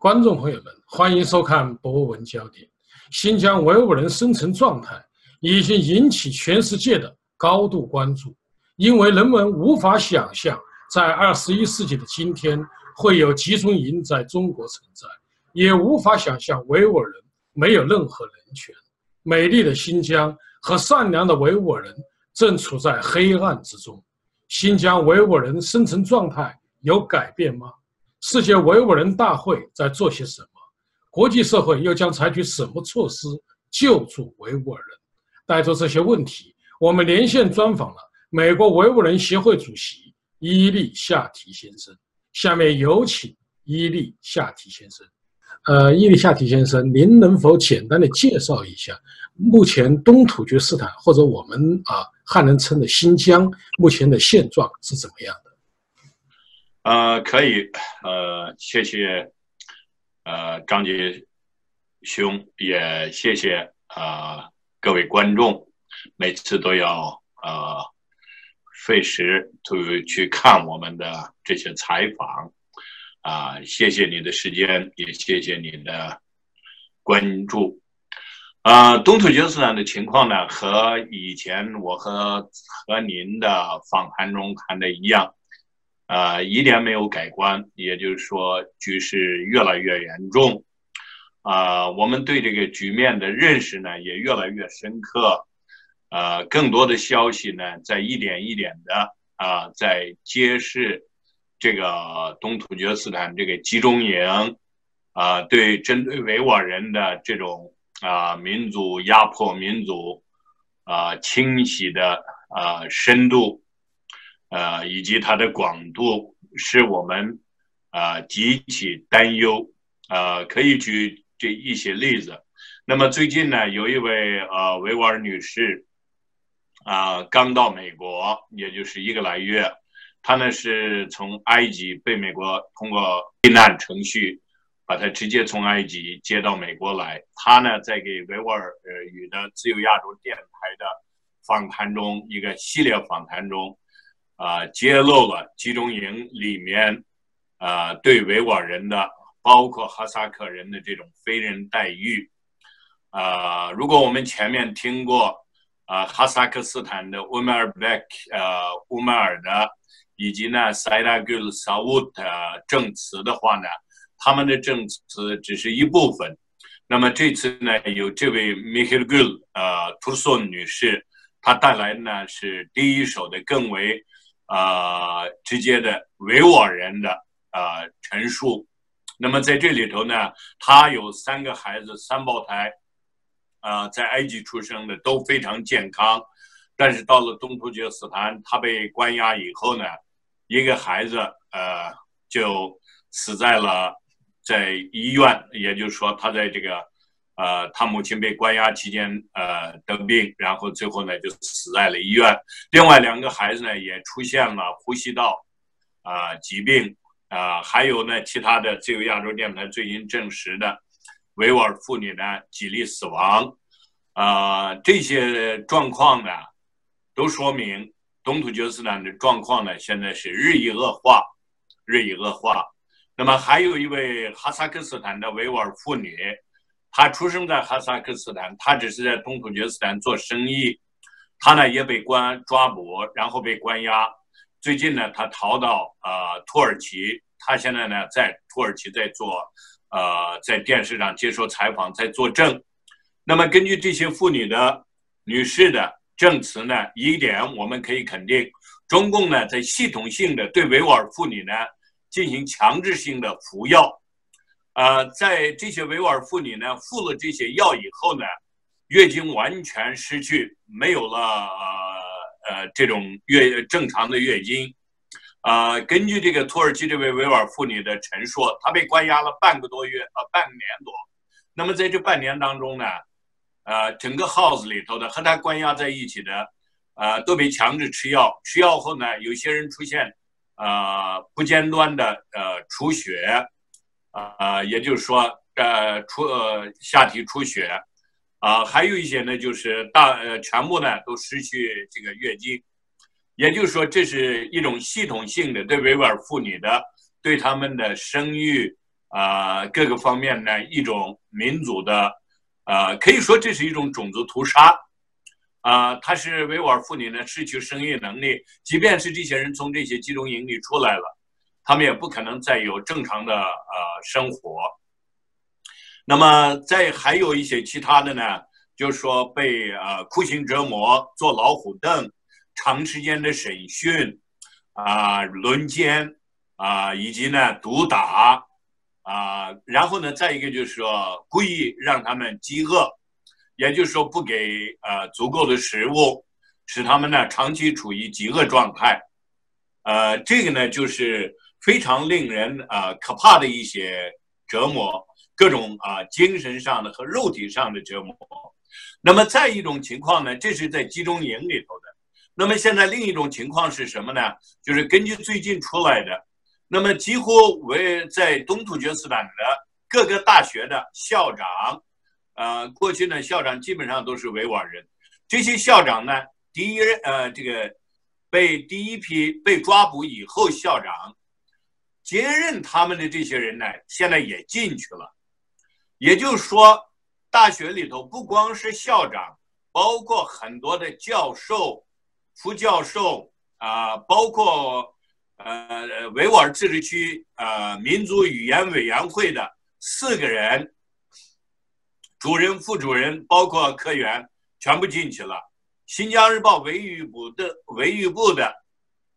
观众朋友们，欢迎收看《博文焦点》。新疆维吾尔人生存状态已经引起全世界的高度关注，因为人们无法想象，在二十一世纪的今天会有集中营在中国存在，也无法想象维吾尔人没有任何人权。美丽的新疆和善良的维吾尔人正处在黑暗之中。新疆维吾尔人生存状态有改变吗？世界维吾尔人大会在做些什么？国际社会又将采取什么措施救助维吾尔人？带着这些问题，我们连线专访了美国维吾尔人协会主席伊利夏提先生。下面有请伊利夏提先生。呃，伊利夏提先生，您能否简单的介绍一下目前东突厥斯坦或者我们啊汉人称的新疆目前的现状是怎么样的？呃，可以，呃，谢谢，呃，张杰兄，也谢谢啊各位观众，每次都要呃费时去去看我们的这些采访，啊，谢谢你的时间，也谢谢你的关注，啊，东突厥斯坦的情况呢，和以前我和和您的访谈中谈的一样。啊，一点没有改观，也就是说，局势越来越严重。啊，我们对这个局面的认识呢，也越来越深刻。啊，更多的消息呢，在一点一点的啊，在揭示这个东突厥斯坦这个集中营啊，对针对维吾尔人的这种啊民族压迫、民族啊清洗的啊深度。呃，以及它的广度，使我们啊极其担忧。呃，可以举这一些例子。那么最近呢，有一位呃维吾尔女士啊，刚到美国，也就是一个来月。她呢是从埃及被美国通过避难程序，把她直接从埃及接到美国来。她呢在给维吾尔语的自由亚洲电台的访谈中，一个系列访谈中。啊，揭露了集中营里面啊对维吾尔人的，包括哈萨克人的这种非人待遇。啊，如果我们前面听过啊哈萨克斯坦的乌梅尔贝克呃乌梅尔的，以及呢塞拉古尔萨乌的证词的话呢，他们的证词只是一部分。那么这次呢，有这位米赫尔古尔呃图索女士，她带来呢是第一手的更为。啊，直接的维吾尔人的啊陈述。那么在这里头呢，他有三个孩子，三胞胎，啊，在埃及出生的都非常健康，但是到了东突厥斯坦，他被关押以后呢，一个孩子呃就死在了在医院，也就是说他在这个。呃，他母亲被关押期间，呃，得病，然后最后呢就死在了医院。另外两个孩子呢也出现了呼吸道啊疾病啊，还有呢其他的自由亚洲电台最近证实的维吾尔妇女呢几例死亡啊，这些状况呢都说明东突厥斯坦的状况呢现在是日益恶化，日益恶化。那么还有一位哈萨克斯坦的维吾尔妇女。他出生在哈萨克斯坦，他只是在东突厥斯坦做生意，他呢也被关抓捕，然后被关押。最近呢，他逃到呃土耳其，他现在呢在土耳其在做，呃在电视上接受采访，在作证。那么根据这些妇女的女士的证词呢，一点我们可以肯定，中共呢在系统性的对维吾尔妇女呢进行强制性的服药。呃，在这些维吾尔妇女呢服了这些药以后呢，月经完全失去，没有了呃呃这种月正常的月经。呃，根据这个土耳其这位维吾尔妇女的陈述，她被关押了半个多月，呃，半年多。那么在这半年当中呢，呃，整个 house 里头的和她关押在一起的，呃，都被强制吃药。吃药后呢，有些人出现呃不间断的呃出血。啊，也就是说，呃，出呃下体出血，啊，还有一些呢，就是大呃全部呢都失去这个月经，也就是说，这是一种系统性的对维吾尔妇女的对他们的生育啊各个方面呢一种民族的，呃，可以说这是一种种族屠杀。啊，他是维吾尔妇女呢失去生育能力，即便是这些人从这些集中营里出来了，他们也不可能再有正常的呃生活。那么再还有一些其他的呢，就是说被呃酷刑折磨、坐老虎凳、长时间的审讯啊、轮奸啊，以及呢毒打啊，然后呢再一个就是说故意让他们饥饿。也就是说，不给呃足够的食物，使他们呢长期处于饥饿状态，呃，这个呢就是非常令人啊可怕的一些折磨，各种啊精神上的和肉体上的折磨。那么再一种情况呢，这是在集中营里头的。那么现在另一种情况是什么呢？就是根据最近出来的，那么几乎为在东突厥斯坦的各个大学的校长。呃，过去呢，校长基本上都是维吾尔人。这些校长呢，第一任呃，这个被第一批被抓捕以后，校长接任他们的这些人呢，现在也进去了。也就是说，大学里头不光是校长，包括很多的教授、副教授啊，包括呃维吾尔自治区呃民族语言委员会的四个人。主任、副主任，包括科员，全部进去了。新疆日报维语部的维语部的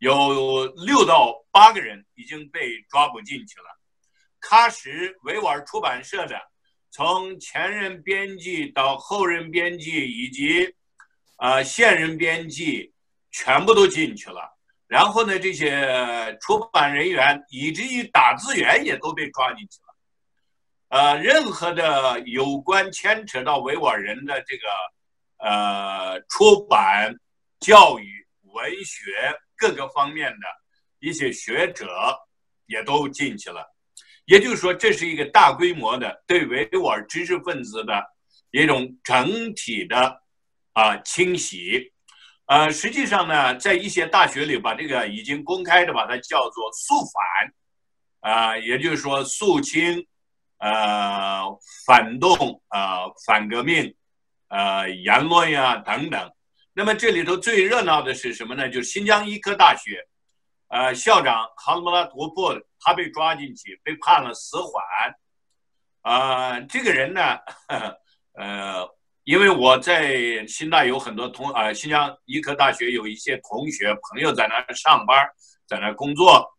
有六到八个人已经被抓捕进去了。喀什维吾尔出版社的，从前任编辑到后任编辑以及啊现任编辑，全部都进去了。然后呢，这些出版人员以至于打字员也都被抓进去了。呃，任何的有关牵扯到维吾尔人的这个呃出版、教育、文学各个方面的一些学者也都进去了，也就是说，这是一个大规模的对维吾尔知识分子的一种整体的啊清洗。呃，实际上呢，在一些大学里，把这个已经公开的把它叫做肃反啊，也就是说肃清。呃，反动啊，反革命，呃，言论呀等等。那么这里头最热闹的是什么呢？就是新疆医科大学，呃，校长哈姆拉图布，他被抓进去，被判了死缓。啊，这个人呢，呃，因为我在新大有很多同啊，新疆医科大学有一些同学朋友在那上班，在那工作。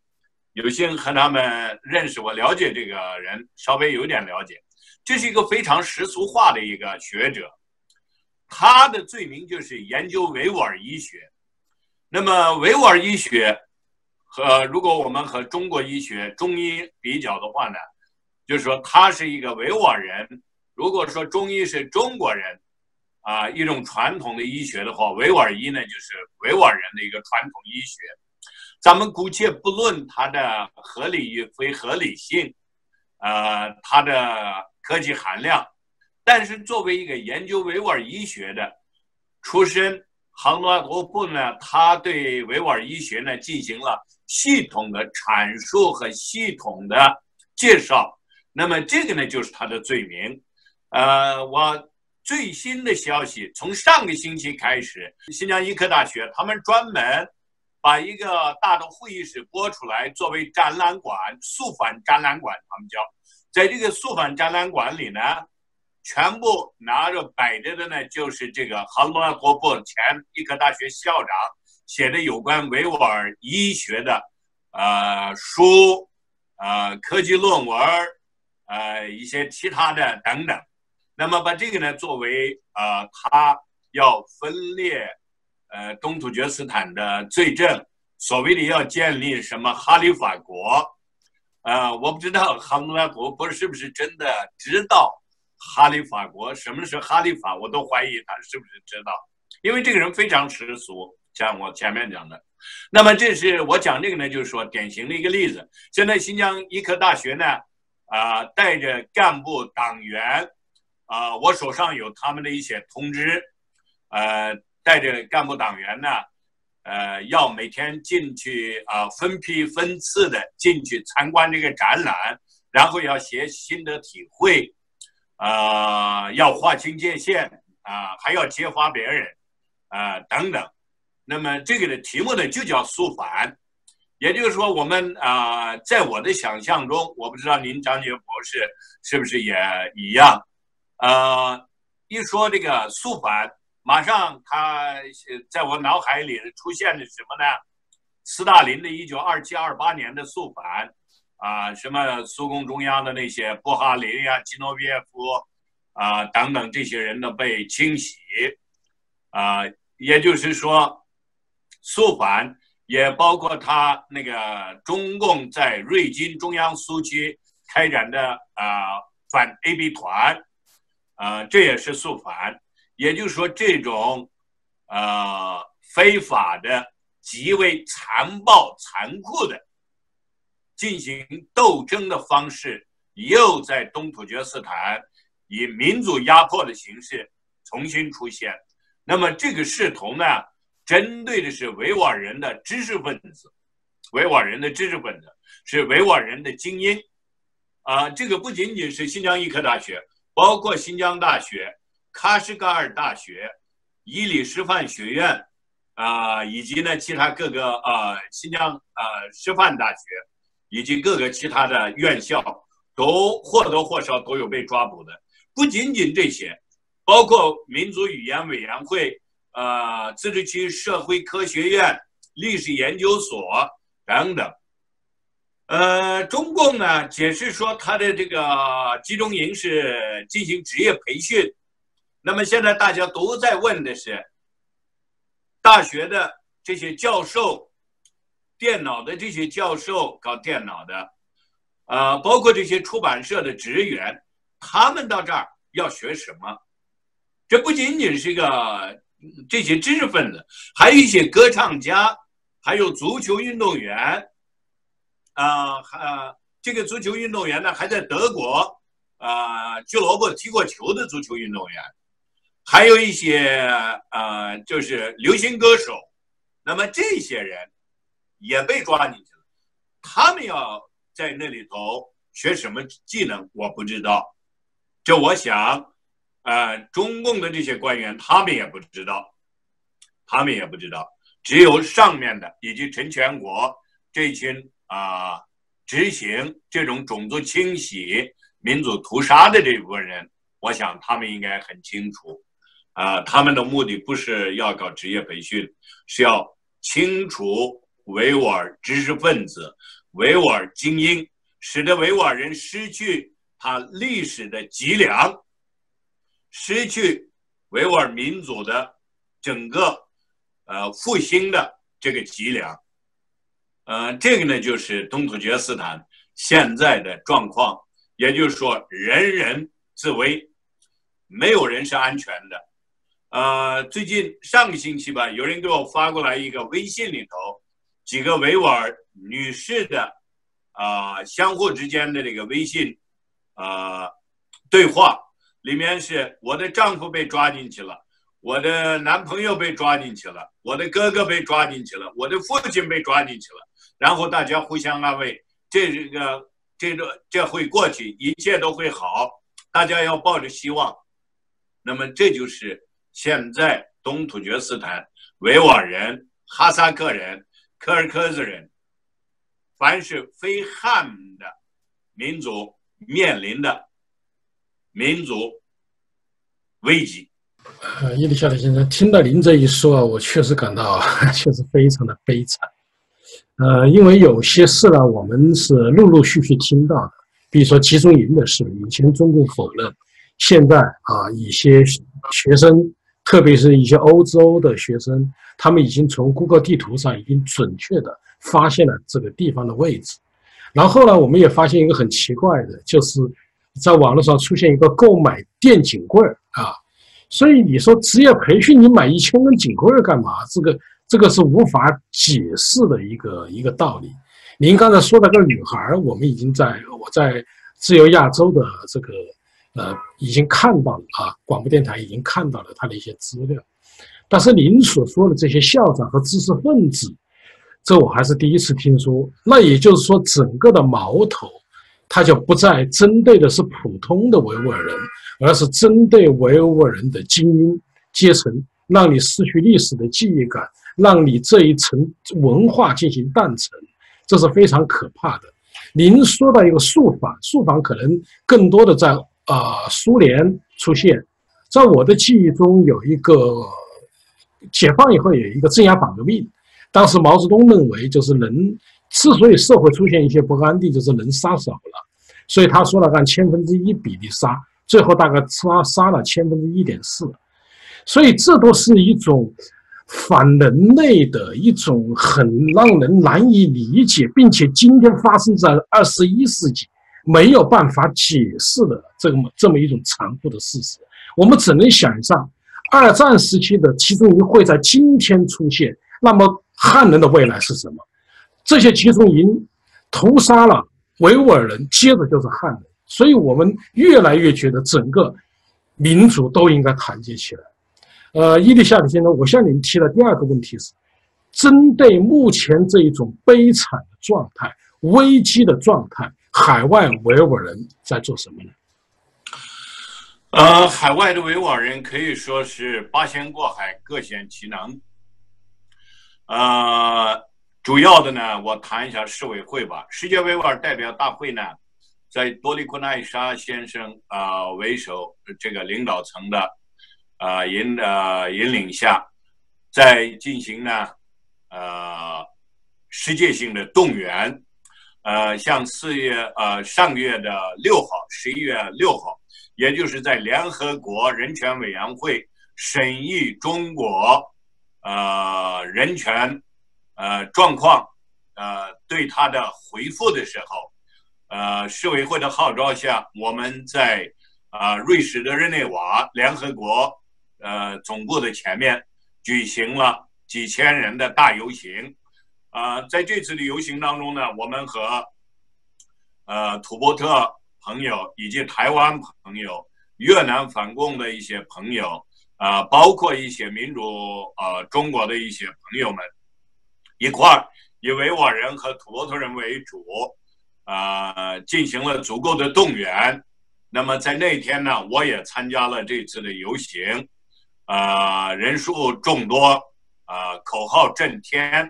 有幸和他们认识，我了解这个人，稍微有点了解。这是一个非常世俗化的一个学者，他的罪名就是研究维吾尔医学。那么维吾尔医学和如果我们和中国医学中医比较的话呢，就是说他是一个维吾尔人。如果说中医是中国人啊一种传统的医学的话，维吾尔医呢就是维吾尔人的一个传统医学。咱们姑且不论它的合理与非合理性，呃，它的科技含量，但是作为一个研究维吾尔医学的出身，杭多多布呢，他对维吾尔医学呢进行了系统的阐述和系统的介绍。那么这个呢就是他的罪名。呃，我最新的消息，从上个星期开始，新疆医科大学他们专门。把一个大的会议室拨出来作为展览馆，肃反展览馆，他们叫，在这个肃反展览馆里呢，全部拿着摆着的呢，就是这个杭多拉托布前医科大学校长写的有关维吾尔医学的呃书，呃科技论文，呃一些其他的等等，那么把这个呢作为呃他要分裂。呃，东突厥斯坦的罪证，所谓的要建立什么哈里法国，呃，我不知道哈姆拉国是不是真的知道哈里法国什么是哈里法，我都怀疑他是不是知道，因为这个人非常世俗，像我前面讲的。那么这是我讲这个呢，就是说典型的一个例子。现在新疆医科大学呢，啊，带着干部党员，啊，我手上有他们的一些通知，呃。带着干部党员呢，呃，要每天进去啊，分批分次的进去参观这个展览，然后要写心得体会，啊，要划清界限啊，还要揭发别人啊等等。那么这个的题目呢，就叫肃反。也就是说，我们啊，在我的想象中，我不知道您张杰博士是不是也一样。呃，一说这个肃反，马上他在我脑海里出现的什么呢？斯大林的一九二七二八年的肃反，啊，什么苏共中央的那些布哈林呀、基诺耶夫啊等等这些人呢被清洗，啊，也就是说，肃反也包括他那个中共在瑞金中央苏区开展的啊反 AB 团。啊，这也是肃反，也就是说，这种呃非法的、极为残暴、残酷的进行斗争的方式，又在东土厥斯坦以民族压迫的形式重新出现。那么，这个势头呢，针对的是维吾尔人的知识分子，维吾尔人的知识分子是维吾尔人的精英啊。这个不仅仅是新疆医科大学。包括新疆大学、喀什噶尔大学、伊犁师范学院，啊，以及呢其他各个啊新疆啊师范大学，以及各个其他的院校，都或多或少都有被抓捕的。不仅仅这些，包括民族语言委员会、啊自治区社会科学院、历史研究所等等。呃，中共呢解释说，他的这个集中营是进行职业培训。那么现在大家都在问的是，大学的这些教授，电脑的这些教授搞电脑的，呃，包括这些出版社的职员，他们到这儿要学什么？这不仅仅是一个这些知识分子，还有一些歌唱家，还有足球运动员。啊，还这个足球运动员呢，还在德国啊俱乐部踢过球的足球运动员，还有一些啊，就是流行歌手。那么这些人也被抓进去了，他们要在那里头学什么技能，我不知道。这我想，呃，中共的这些官员他们也不知道，他们也不知道，只有上面的以及陈全国这群。啊，执行这种种族清洗、民族屠杀的这部分人，我想他们应该很清楚。啊，他们的目的不是要搞职业培训，是要清除维吾尔知识分子、维吾尔精英，使得维吾尔人失去他历史的脊梁，失去维吾尔民族的整个呃复兴的这个脊梁。呃，这个呢，就是东突厥斯坦现在的状况，也就是说，人人自危，没有人是安全的。呃，最近上个星期吧，有人给我发过来一个微信里头几个维吾尔女士的啊相互之间的这个微信啊对话，里面是我的丈夫被抓进去了，我的男朋友被抓进去了，我的哥哥被抓进去了，我的父亲被抓进去了。然后大家互相安慰，这个这个这会过去，一切都会好。大家要抱着希望。那么这就是现在东突厥斯坦维吾尔人、哈萨克人、科尔克孜人，凡是非汉的民族面临的民族危机。呃，伊丽莎白先生，听到您这一说啊，我确实感到 确实非常的悲惨。呃，因为有些事呢，我们是陆陆续续听到的，比如说集中营的事，以前中共否认，现在啊，一些学生，特别是一些欧洲的学生，他们已经从谷歌地图上已经准确的发现了这个地方的位置。然后呢，我们也发现一个很奇怪的，就是在网络上出现一个购买电警棍儿啊，所以你说职业培训，你买一千根警棍儿干嘛？这个。这个是无法解释的一个一个道理。您刚才说的个女孩，我们已经在我在自由亚洲的这个呃已经看到了啊，广播电台已经看到了他的一些资料。但是您所说的这些校长和知识分子，这我还是第一次听说。那也就是说，整个的矛头它就不再针对的是普通的维吾尔人，而是针对维吾尔人的精英阶层，让你失去历史的记忆感，让你这一层文化进行断层，这是非常可怕的。您说到一个肃反，肃反可能更多的在啊苏联出现，在我的记忆中有一个解放以后有一个镇压反革命，当时毛泽东认为就是人。之所以社会出现一些不安定，就是人杀少了，所以他说了按千分之一比例杀，最后大概杀杀了千分之一点四，所以这都是一种反人类的一种很让人难以理解，并且今天发生在二十一世纪没有办法解释的这么这么一种残酷的事实。我们只能想象，二战时期的集中营会在今天出现，那么汉人的未来是什么？这些集中营屠杀了维吾尔人，接着就是汉人，所以我们越来越觉得整个民族都应该团结起来。呃，伊丽莎白先生，我向您提的第二个问题是，针对目前这一种悲惨的状态、危机的状态，海外维吾尔人在做什么呢？呃，海外的维吾尔人可以说是八仙过海，各显其能。呃。主要的呢，我谈一下市委会吧。世界维吾尔代表大会呢，在多利库奈沙先生啊为首这个领导层的啊引呃引领下，在进行呢呃世界性的动员，呃，像四月呃上个月的六号，十一月六号，也就是在联合国人权委员会审议中国呃人权。呃，状况，呃，对他的回复的时候，呃，世委会的号召下，我们在啊瑞士的日内瓦联合国呃总部的前面举行了几千人的大游行。啊，在这次的游行当中呢，我们和呃土伯特朋友以及台湾朋友、越南反共的一些朋友啊，包括一些民主呃中国的一些朋友们。一块儿以维吾尔人和土伯特人为主，啊，进行了足够的动员。那么在那天呢，我也参加了这次的游行，啊，人数众多，啊，口号震天，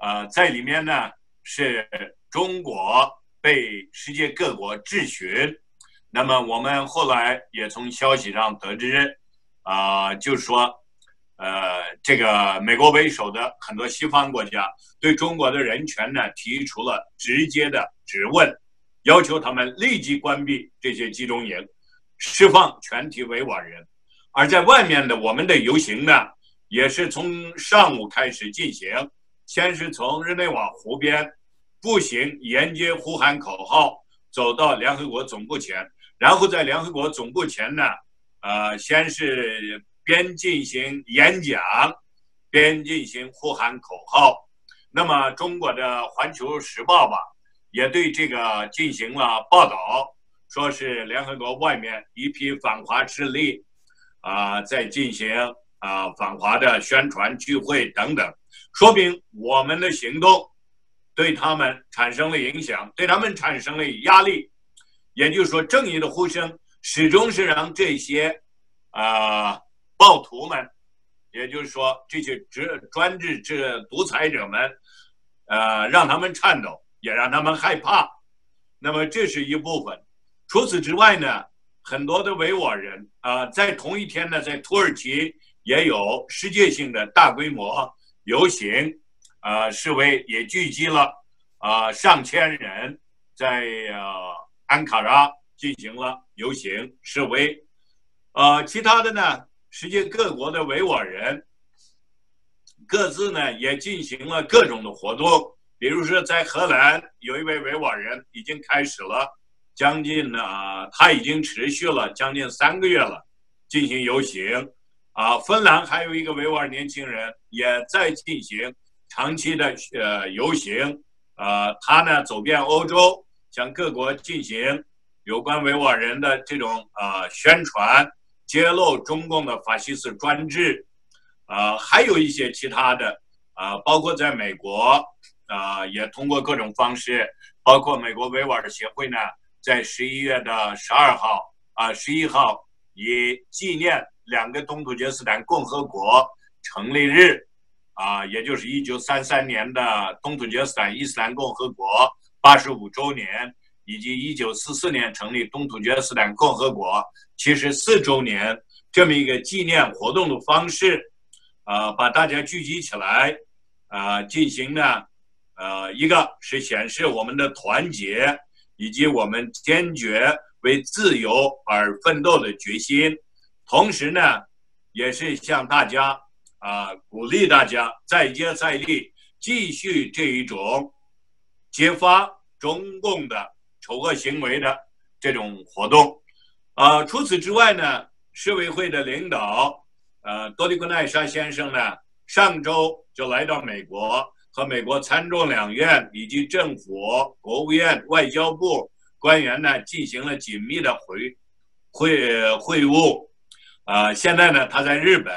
啊，在里面呢是中国被世界各国质询。那么我们后来也从消息上得知，啊，就说。呃，这个美国为首的很多西方国家对中国的人权呢提出了直接的质问，要求他们立即关闭这些集中营，释放全体维吾尔人。而在外面的我们的游行呢，也是从上午开始进行，先是从日内瓦湖边步行沿街呼喊口号，走到联合国总部前，然后在联合国总部前呢，呃，先是。边进行演讲，边进行呼喊口号。那么，中国的《环球时报》吧，也对这个进行了报道，说是联合国外面一批反华势力啊，在进行啊反华的宣传聚会等等，说明我们的行动对他们产生了影响，对他们产生了压力。也就是说，正义的呼声始终是让这些啊。暴徒们，也就是说，这些执专制这独裁者们，呃，让他们颤抖，也让他们害怕。那么这是一部分。除此之外呢，很多的维吾尔人啊，在同一天呢，在土耳其也有世界性的大规模游行，啊，示威也聚集了啊上千人，在呃安卡拉进行了游行示威。呃，其他的呢？世界各国的维吾尔人各自呢也进行了各种的活动，比如说在荷兰有一位维吾尔人已经开始了将近呢，他已经持续了将近三个月了，进行游行。啊，芬兰还有一个维吾尔年轻人也在进行长期的呃游行，呃，他呢走遍欧洲，向各国进行有关维吾尔人的这种呃宣传。揭露中共的法西斯专制，啊，还有一些其他的，啊，包括在美国，啊，也通过各种方式，包括美国维吾尔的协会呢，在十一月的十二号啊十一号，以纪念两个东土厥斯坦共和国成立日啊，也就是一九三三年的东土厥斯坦伊斯兰共和国八十五周年，以及一九四四年成立东土厥斯坦共和国七十四周年这么一个纪念活动的方式，啊，把大家聚集起来，啊，进行呢。呃，一个是显示我们的团结，以及我们坚决为自由而奋斗的决心，同时呢，也是向大家啊鼓励大家再接再厉，继续这一种揭发中共的丑恶行为的这种活动。啊，除此之外呢，市委会的领导，呃，多利昆奈沙先生呢，上周就来到美国。和美国参众两院以及政府、国务院、外交部官员呢进行了紧密的会会会晤，啊，现在呢他在日本，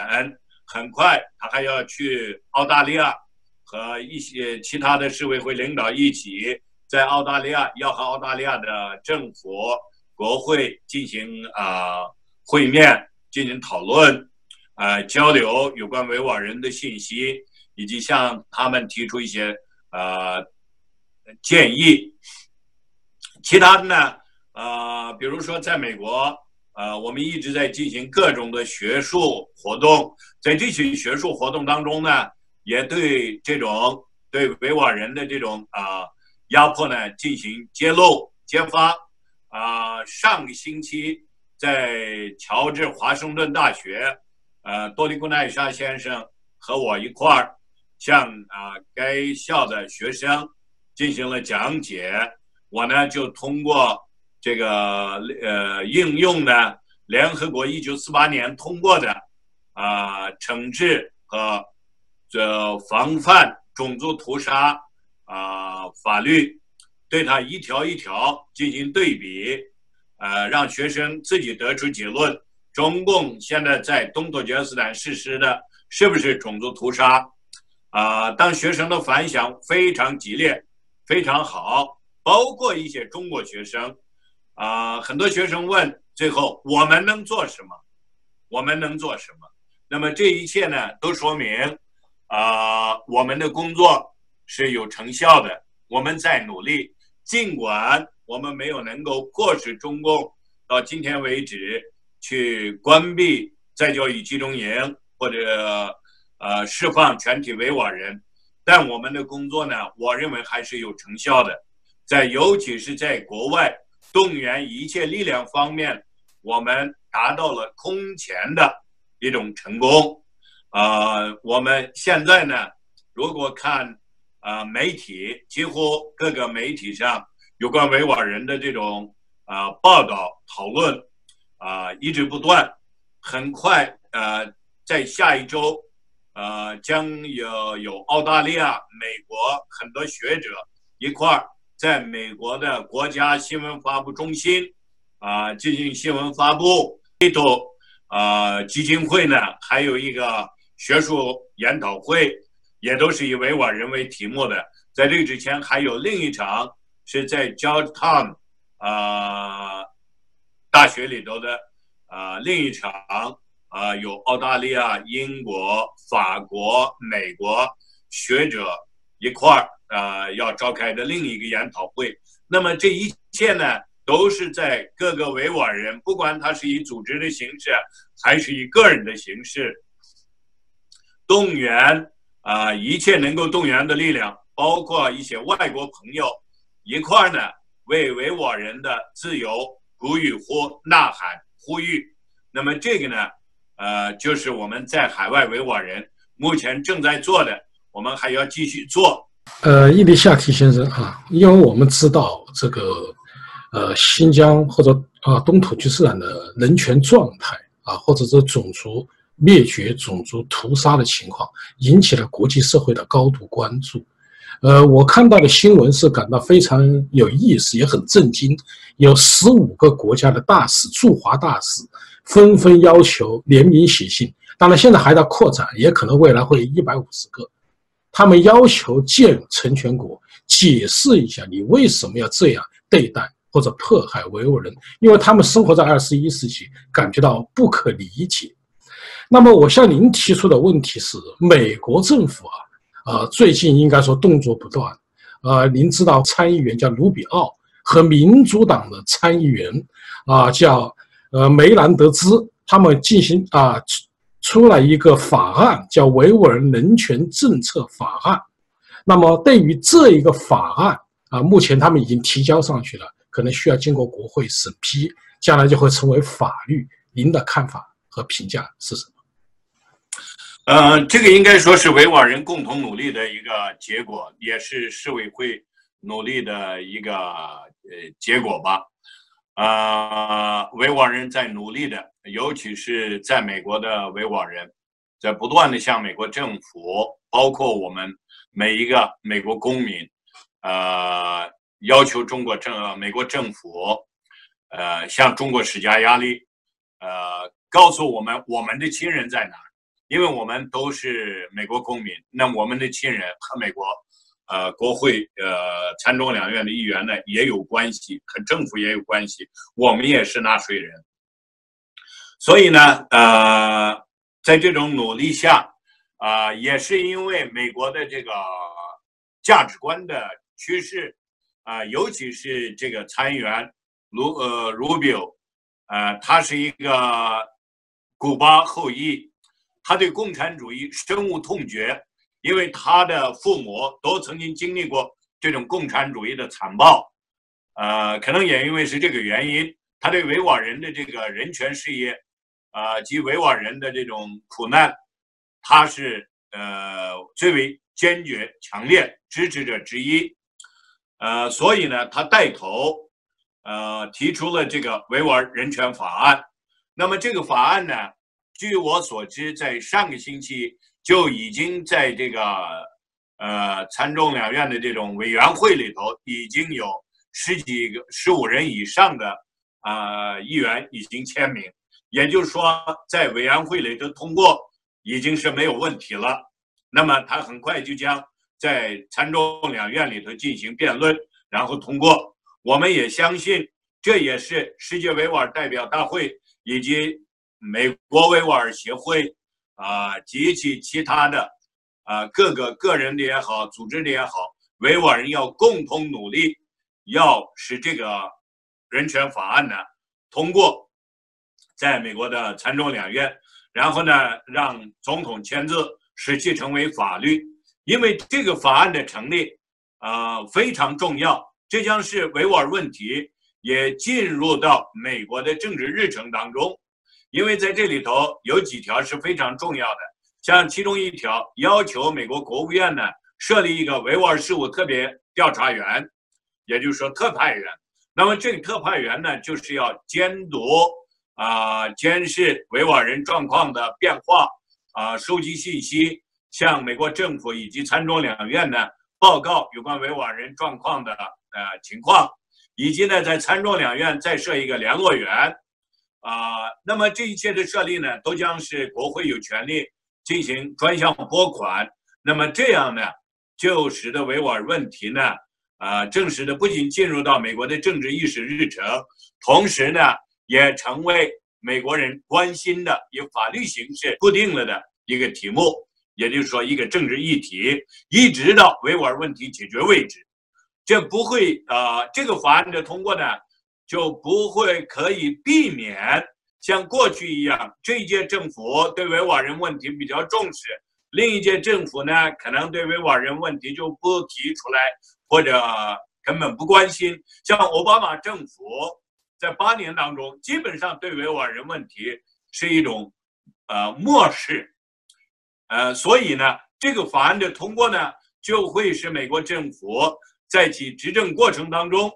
很快他还要去澳大利亚，和一些其他的世委会领导一起在澳大利亚要和澳大利亚的政府、国会进行啊会面，进行讨论，啊交流有关维吾尔人的信息。以及向他们提出一些呃建议，其他的呢，呃，比如说在美国，呃，我们一直在进行各种的学术活动，在这些学术活动当中呢，也对这种对维吾尔人的这种啊压迫呢进行揭露揭发。啊，上个星期在乔治华盛顿大学，呃，多利古奈沙先生和我一块儿。向啊该校的学生进行了讲解，我呢就通过这个呃应用呢联合国一九四八年通过的啊惩治和这防范种族屠杀啊法律，对它一条一条进行对比，呃让学生自己得出结论：中共现在在东土厥斯坦实施的是不是种族屠杀？啊，当学生的反响非常激烈，非常好，包括一些中国学生，啊，很多学生问，最后我们能做什么？我们能做什么？那么这一切呢，都说明，啊，我们的工作是有成效的，我们在努力，尽管我们没有能够迫使中共到今天为止去关闭再教育集中营或者。呃，释放全体维吾尔人，但我们的工作呢，我认为还是有成效的，在尤其是在国外动员一切力量方面，我们达到了空前的一种成功。呃，我们现在呢，如果看啊媒体，几乎各个媒体上有关维吾尔人的这种啊报道讨论啊一直不断，很快呃在下一周。呃，将有有澳大利亚、美国很多学者一块儿在美国的国家新闻发布中心啊进行新闻发布。里头啊基金会呢还有一个学术研讨会，也都是以维吾尔人为题目的。在这之前，还有另一场是在乔治·汤啊大学里头的啊另一场。啊，有澳大利亚、英国、法国、美国学者一块儿啊，要召开的另一个研讨会。那么这一切呢，都是在各个维吾尔人，不管他是以组织的形式，还是以个人的形式，动员啊一切能够动员的力量，包括一些外国朋友一块儿呢，为维吾尔人的自由鼓与呼、呐喊、呼吁。那么这个呢？呃，就是我们在海外维吾尔人目前正在做的，我们还要继续做。呃，伊丽夏提先生啊，因为我们知道这个，呃，新疆或者啊东土厥斯坦的人权状态啊，或者是种族灭绝、种族屠杀的情况，引起了国际社会的高度关注。呃，我看到的新闻是感到非常有意思，也很震惊。有十五个国家的大使驻华大使纷纷要求联名写信，当然现在还在扩展，也可能未来会一百五十个。他们要求见成全国，解释一下你为什么要这样对待或者迫害维吾尔人，因为他们生活在二十一世纪，感觉到不可理解。那么，我向您提出的问题是：美国政府啊，呃，最近应该说动作不断。呃，您知道参议员叫卢比奥和民主党的参议员啊，叫呃梅兰德兹，他们进行啊出了一个法案，叫维吾尔人权政策法案。那么，对于这一个法案啊，目前他们已经提交上去了，可能需要经过国会审批，将来就会成为法律。您的看法和评价是什么？呃，这个应该说是维吾尔人共同努力的一个结果，也是市委会努力的一个呃结果吧。呃，维吾尔人在努力的，尤其是在美国的维吾尔人，在不断的向美国政府，包括我们每一个美国公民，呃，要求中国政美国政府，呃，向中国施加压力，呃，告诉我们我们的亲人在哪。因为我们都是美国公民，那我们的亲人和美国，呃，国会、呃，参众两院的议员呢也有关系，和政府也有关系，我们也是纳税人。所以呢，呃，在这种努力下，啊，也是因为美国的这个价值观的趋势，啊，尤其是这个参议员卢呃 Rubio，呃，他是一个古巴后裔。他对共产主义深恶痛绝，因为他的父母都曾经经历过这种共产主义的残暴，呃，可能也因为是这个原因，他对维吾尔人的这个人权事业，呃及维吾尔人的这种苦难，他是呃最为坚决、强烈支持者之一，呃，所以呢，他带头，呃，提出了这个维吾尔人权法案。那么这个法案呢？据我所知，在上个星期就已经在这个呃参众两院的这种委员会里头，已经有十几个、十五人以上的啊议员已经签名，也就是说，在委员会里头通过已经是没有问题了。那么他很快就将在参众两院里头进行辩论，然后通过。我们也相信，这也是世界维吾尔代表大会以及。美国维吾尔协会啊，及其其他的啊各个个人的也好，组织的也好，维吾尔人要共同努力，要使这个人权法案呢通过，在美国的参众两院，然后呢让总统签字，使其成为法律。因为这个法案的成立啊非常重要，这将是维吾尔问题也进入到美国的政治日程当中。因为在这里头有几条是非常重要的，像其中一条要求美国国务院呢设立一个维吾尔事务特别调查员，也就是说特派员。那么这个特派员呢，就是要监督啊监视维吾尔人状况的变化啊，收集信息，向美国政府以及参众两院呢报告有关维吾尔人状况的呃情况，以及呢在参众两院再设一个联络员。啊，那么这一切的设立呢，都将是国会有权利进行专项拨款。那么这样呢，就使得维吾尔问题呢，啊，正式的不仅进入到美国的政治议事日程，同时呢，也成为美国人关心的以法律形式固定了的一个题目，也就是说一个政治议题，一直到维吾尔问题解决为止。这不会啊，这个法案的通过呢？就不会可以避免像过去一样，这一届政府对维吾尔人问题比较重视，另一届政府呢，可能对维吾尔人问题就不提出来，或者根本不关心。像奥巴马政府在八年当中，基本上对维吾尔人问题是一种呃漠视，呃，所以呢，这个法案的通过呢，就会使美国政府在其执政过程当中。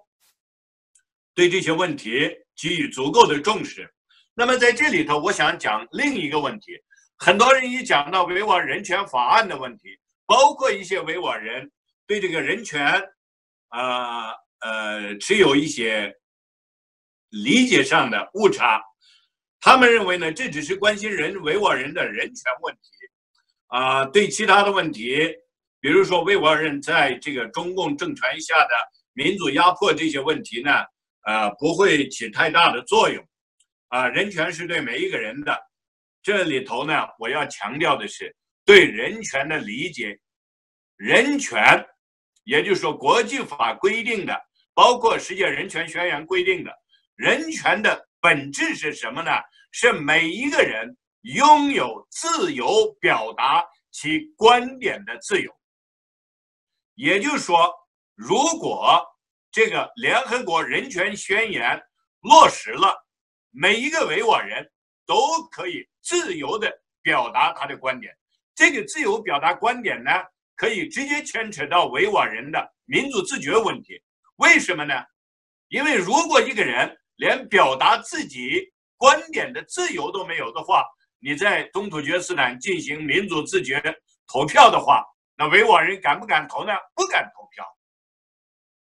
对这些问题给予足够的重视。那么在这里头，我想讲另一个问题。很多人一讲到维吾尔人权法案的问题，包括一些维吾尔人对这个人权，啊呃，持有一些理解上的误差。他们认为呢，这只是关心人维吾尔人的人权问题，啊，对其他的问题，比如说维吾尔人在这个中共政权下的民主压迫这些问题呢。呃，不会起太大的作用。啊，人权是对每一个人的。这里头呢，我要强调的是对人权的理解。人权，也就是说，国际法规定的，包括世界人权宣言规定的，人权的本质是什么呢？是每一个人拥有自由表达其观点的自由。也就是说，如果这个联合国人权宣言落实了，每一个维吾尔人都可以自由的表达他的观点。这个自由表达观点呢？可以直接牵扯到维吾尔人的民族自觉问题，为什么呢？因为如果一个人连表达自己观点的自由都没有的话，你在东土厥斯坦进行民主自觉投票的话，那维吾尔人敢不敢投呢？不敢投票。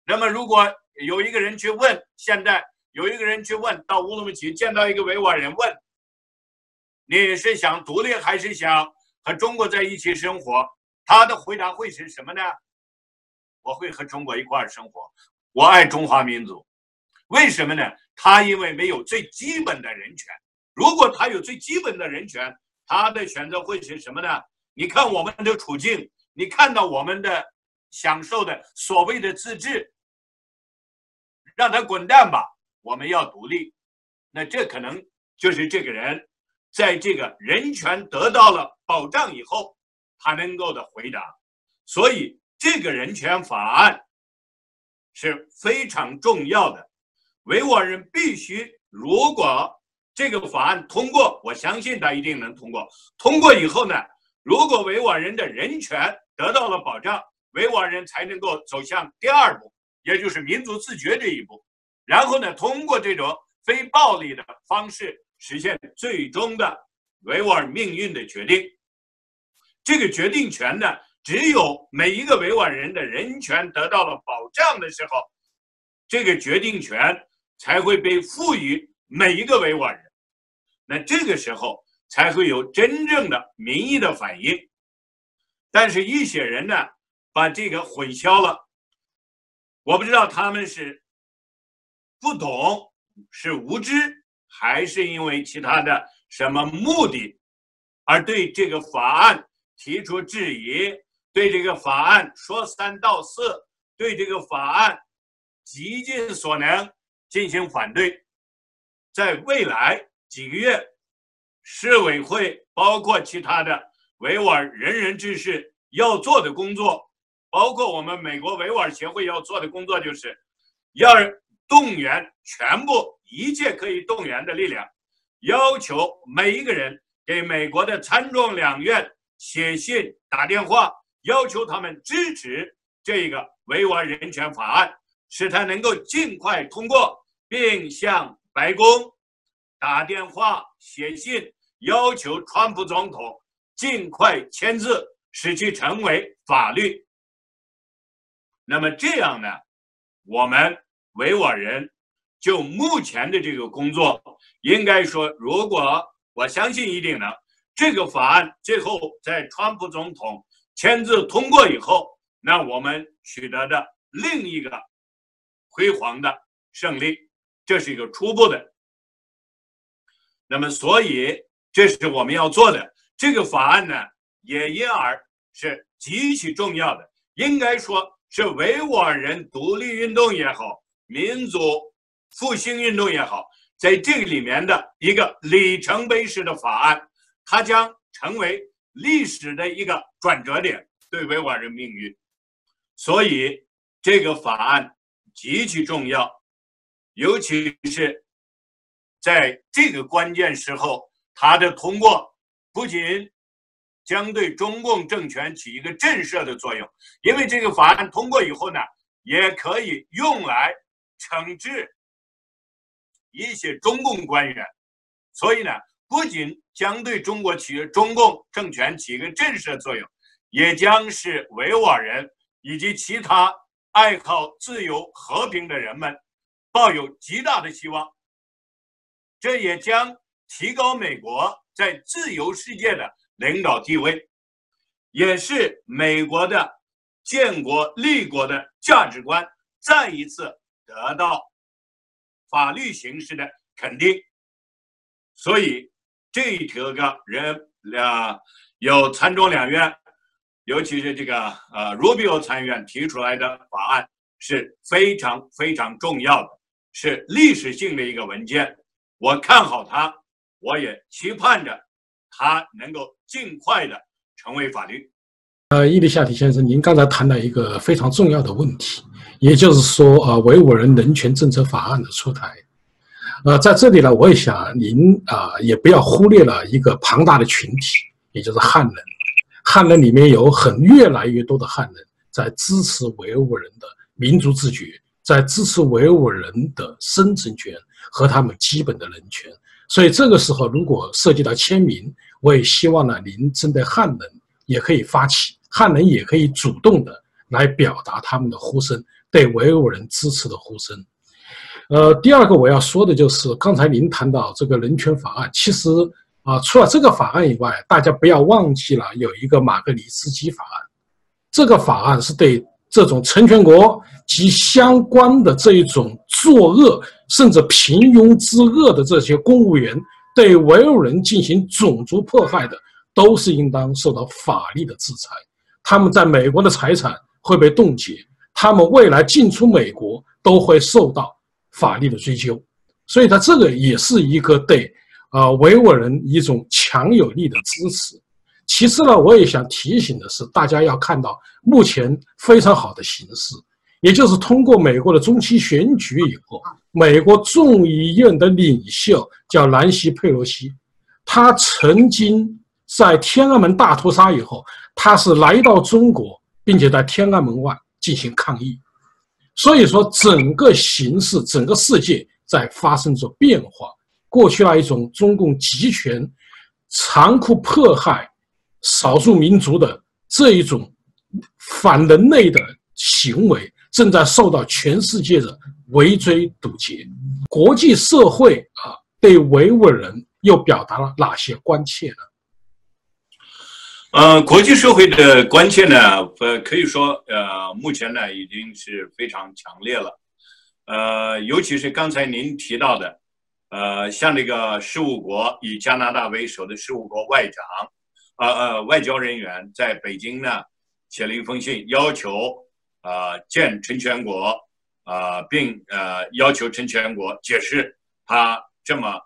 那么，如果有一个人去问，现在有一个人去问到乌鲁木齐见到一个维吾尔人问，你是想独立还是想和中国在一起生活？他的回答会是什么呢？我会和中国一块儿生活，我爱中华民族。为什么呢？他因为没有最基本的人权。如果他有最基本的人权，他的选择会是什么呢？你看我们的处境，你看到我们的享受的所谓的自治，让他滚蛋吧！我们要独立。那这可能就是这个人在这个人权得到了保障以后。他能够的回答，所以这个人权法案是非常重要的。维吾尔人必须，如果这个法案通过，我相信他一定能通过。通过以后呢，如果维吾尔人的人权得到了保障，维吾尔人才能够走向第二步，也就是民族自觉这一步。然后呢，通过这种非暴力的方式，实现最终的维吾尔命运的决定。这个决定权呢，只有每一个维吾尔人的人权得到了保障的时候，这个决定权才会被赋予每一个维吾尔人。那这个时候才会有真正的民意的反应。但是，一些人呢，把这个混淆了。我不知道他们是不懂、是无知，还是因为其他的什么目的，而对这个法案。提出质疑，对这个法案说三道四，对这个法案极尽所能进行反对。在未来几个月，市委会包括其他的维吾尔人人志士要做的工作，包括我们美国维吾尔协会要做的工作，就是要动员全部一切可以动员的力量，要求每一个人给美国的参众两院。写信、打电话，要求他们支持这个维吾尔人权法案，使它能够尽快通过，并向白宫打电话、写信，要求川普总统尽快签字，使其成为法律。那么这样呢，我们维吾尔人就目前的这个工作，应该说，如果我相信一定能。这个法案最后在川普总统签字通过以后，那我们取得的另一个辉煌的胜利，这是一个初步的。那么，所以这是我们要做的。这个法案呢，也因而是极其重要的，应该说是维吾尔人独立运动也好，民族复兴运动也好，在这个里面的一个里程碑式的法案。它将成为历史的一个转折点，对维吾尔人命运。所以这个法案极其重要，尤其是在这个关键时候，它的通过不仅将对中共政权起一个震慑的作用，因为这个法案通过以后呢，也可以用来惩治一些中共官员。所以呢。不仅将对中国起中共政权起一个震慑作用，也将是维吾尔人以及其他爱好自由和平的人们抱有极大的希望。这也将提高美国在自由世界的领导地位，也是美国的建国立国的价值观再一次得到法律形式的肯定。所以这一条个人啊，有参众两院，尤其是这个呃 Rubio 参议员提出来的法案是非常非常重要的，是历史性的一个文件。我看好它，我也期盼着它能够尽快的成为法律。呃，伊丽夏提先生，您刚才谈到一个非常重要的问题，也就是说，呃，维吾尔人人权政策法案的出台。呃，在这里呢，我也想您啊，也不要忽略了一个庞大的群体，也就是汉人。汉人里面有很越来越多的汉人在支持维吾尔人的民族自觉，在支持维吾尔人的生存权和他们基本的人权。所以这个时候，如果涉及到签名，我也希望呢，您针对汉人也可以发起。汉人也可以主动的来表达他们的呼声，对维吾尔人支持的呼声。呃，第二个我要说的就是刚才您谈到这个人权法案，其实啊，除了这个法案以外，大家不要忘记了有一个马格里斯基法案。这个法案是对这种成全国及相关的这一种作恶甚至平庸之恶的这些公务员，对维吾尔人进行种族迫害的，都是应当受到法律的制裁。他们在美国的财产会被冻结，他们未来进出美国都会受到法律的追究，所以他这个也是一个对啊维吾尔人一种强有力的支持。其次呢，我也想提醒的是，大家要看到目前非常好的形势，也就是通过美国的中期选举以后，美国众议院的领袖叫南希·佩洛西，他曾经在天安门大屠杀以后。他是来到中国，并且在天安门外进行抗议，所以说整个形势、整个世界在发生着变化。过去那一种中共集权、残酷迫害少数民族的这一种反人类的行为，正在受到全世界的围追堵截。国际社会啊，对维吾尔人又表达了哪些关切呢？呃，国际社会的关切呢，呃，可以说，呃，目前呢已经是非常强烈了，呃，尤其是刚才您提到的，呃，像那个十五国以加拿大为首的十五国外长，呃呃，外交人员在北京呢写了一封信，要求啊见陈全国，啊，并呃要求陈全国解释他这么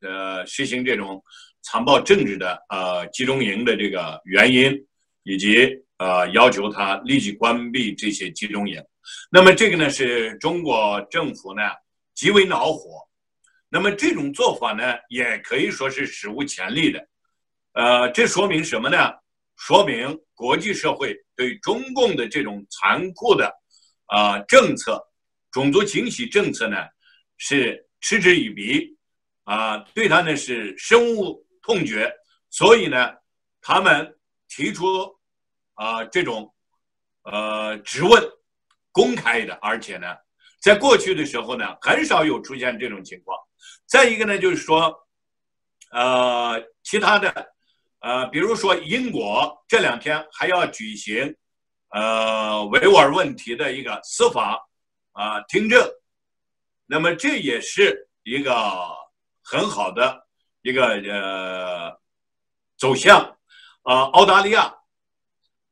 呃实行这种。残暴政治的呃集中营的这个原因，以及呃要求他立即关闭这些集中营，那么这个呢是中国政府呢极为恼火，那么这种做法呢也可以说是史无前例的，呃，这说明什么呢？说明国际社会对中共的这种残酷的啊政策，种族清洗政策呢是嗤之以鼻，啊，对他呢是深恶。痛绝，所以呢，他们提出啊这种呃质问，公开的，而且呢，在过去的时候呢，很少有出现这种情况。再一个呢，就是说，呃，其他的，呃，比如说英国这两天还要举行呃维吾尔问题的一个司法啊听证，那么这也是一个很好的。一个呃走向，啊，澳大利亚，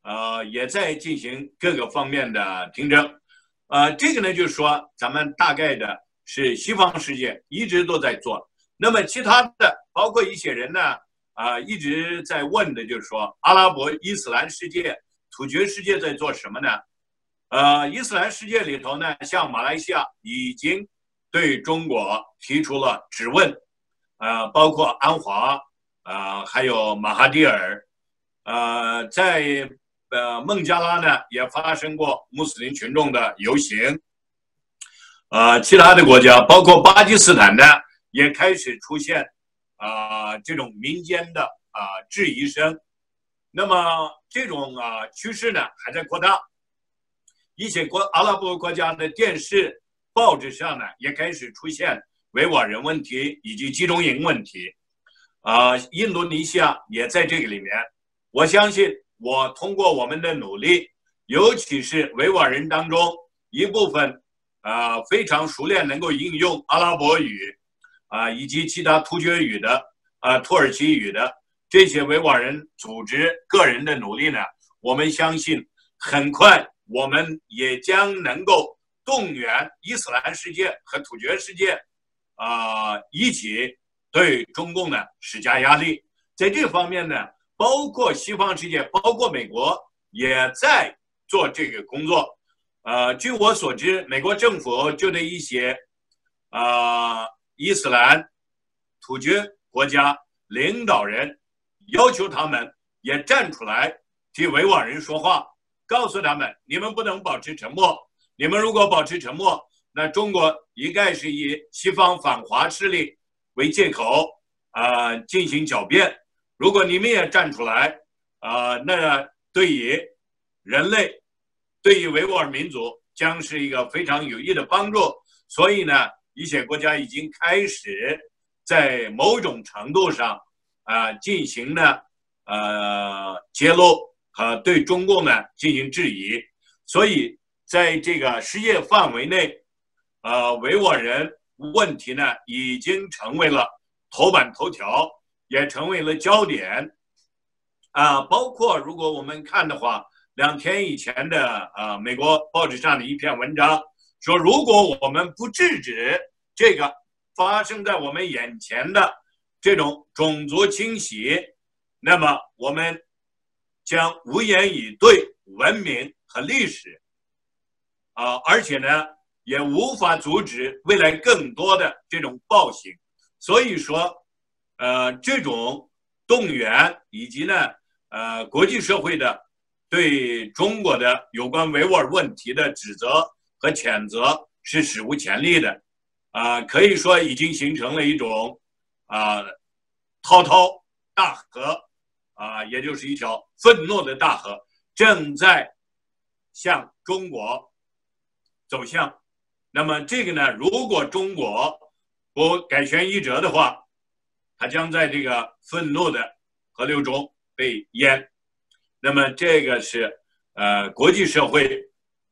呃，也在进行各个方面的听证，呃，这个呢，就是说咱们大概的是西方世界一直都在做，那么其他的包括一些人呢，啊，一直在问的就是说，阿拉伯伊斯兰世界、突厥世界在做什么呢？呃，伊斯兰世界里头呢，像马来西亚已经对中国提出了质问。呃，包括安华，呃，还有马哈蒂尔，呃，在呃孟加拉呢也发生过穆斯林群众的游行，呃，其他的国家，包括巴基斯坦呢，也开始出现啊这种民间的啊质疑声，那么这种啊趋势呢还在扩大，一些国阿拉伯国家的电视、报纸上呢也开始出现。维吾尔人问题以及集中营问题，啊，印度尼西亚也在这个里面。我相信，我通过我们的努力，尤其是维吾尔人当中一部分啊非常熟练，能够应用阿拉伯语啊以及其他突厥语的啊土耳其语的这些维吾尔人组织个人的努力呢，我们相信很快我们也将能够动员伊斯兰世界和突厥世界啊一起对中共呢施加压力。在这方面呢，包括西方世界，包括美国也在做这个工作。呃，据我所知，美国政府就对一些啊伊斯兰突厥国家领导人要求他们也站出来替维吾尔人说话，告诉他们：你们不能保持沉默。你们如果保持沉默，那中国一概是以西方反华势力为借口啊进行狡辩。如果你们也站出来，啊，那对于人类，对于维吾尔民族将是一个非常有益的帮助。所以呢，一些国家已经开始在某种程度上啊进行了呃揭露和对中共呢进行质疑。所以在这个世界范围内，呃，维吾尔人问题呢已经成为了头版头条。也成为了焦点，啊，包括如果我们看的话，两天以前的呃美国报纸上的一篇文章说，如果我们不制止这个发生在我们眼前的这种种族清洗，那么我们将无言以对文明和历史，啊，而且呢也无法阻止未来更多的这种暴行，所以说。呃，这种动员以及呢，呃，国际社会的对中国的有关维吾尔问题的指责和谴责是史无前例的，啊，可以说已经形成了一种啊滔滔大河，啊，也就是一条愤怒的大河正在向中国走向。那么这个呢，如果中国不改弦易辙的话，它将在这个愤怒的河流中被淹，那么这个是呃国际社会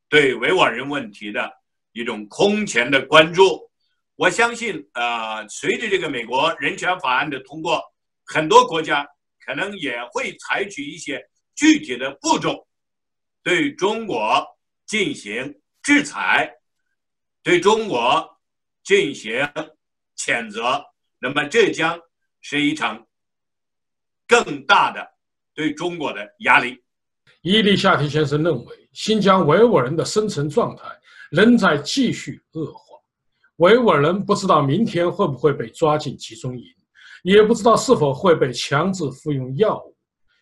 对维吾尔人问题的一种空前的关注。我相信呃，随着这个美国人权法案的通过，很多国家可能也会采取一些具体的步骤，对中国进行制裁，对中国进行谴责。那么这将。是一场更大的对中国的压力。伊利夏提先生认为，新疆维吾尔人的生存状态仍在继续恶化。维吾尔人不知道明天会不会被抓进集中营，也不知道是否会被强制服用药物。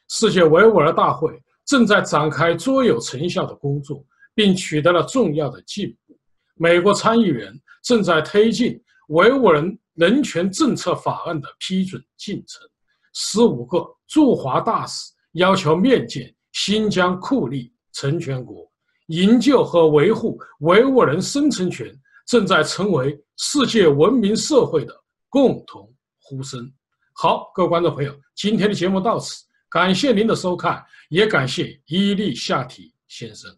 世界维吾尔大会正在展开卓有成效的工作，并取得了重要的进步。美国参议员正在推进维吾尔人。人权政策法案的批准进程，十五个驻华大使要求面见新疆库利成全国，营救和维护维吾尔人生存权正在成为世界文明社会的共同呼声。好，各位观众朋友，今天的节目到此，感谢您的收看，也感谢伊利夏提先生。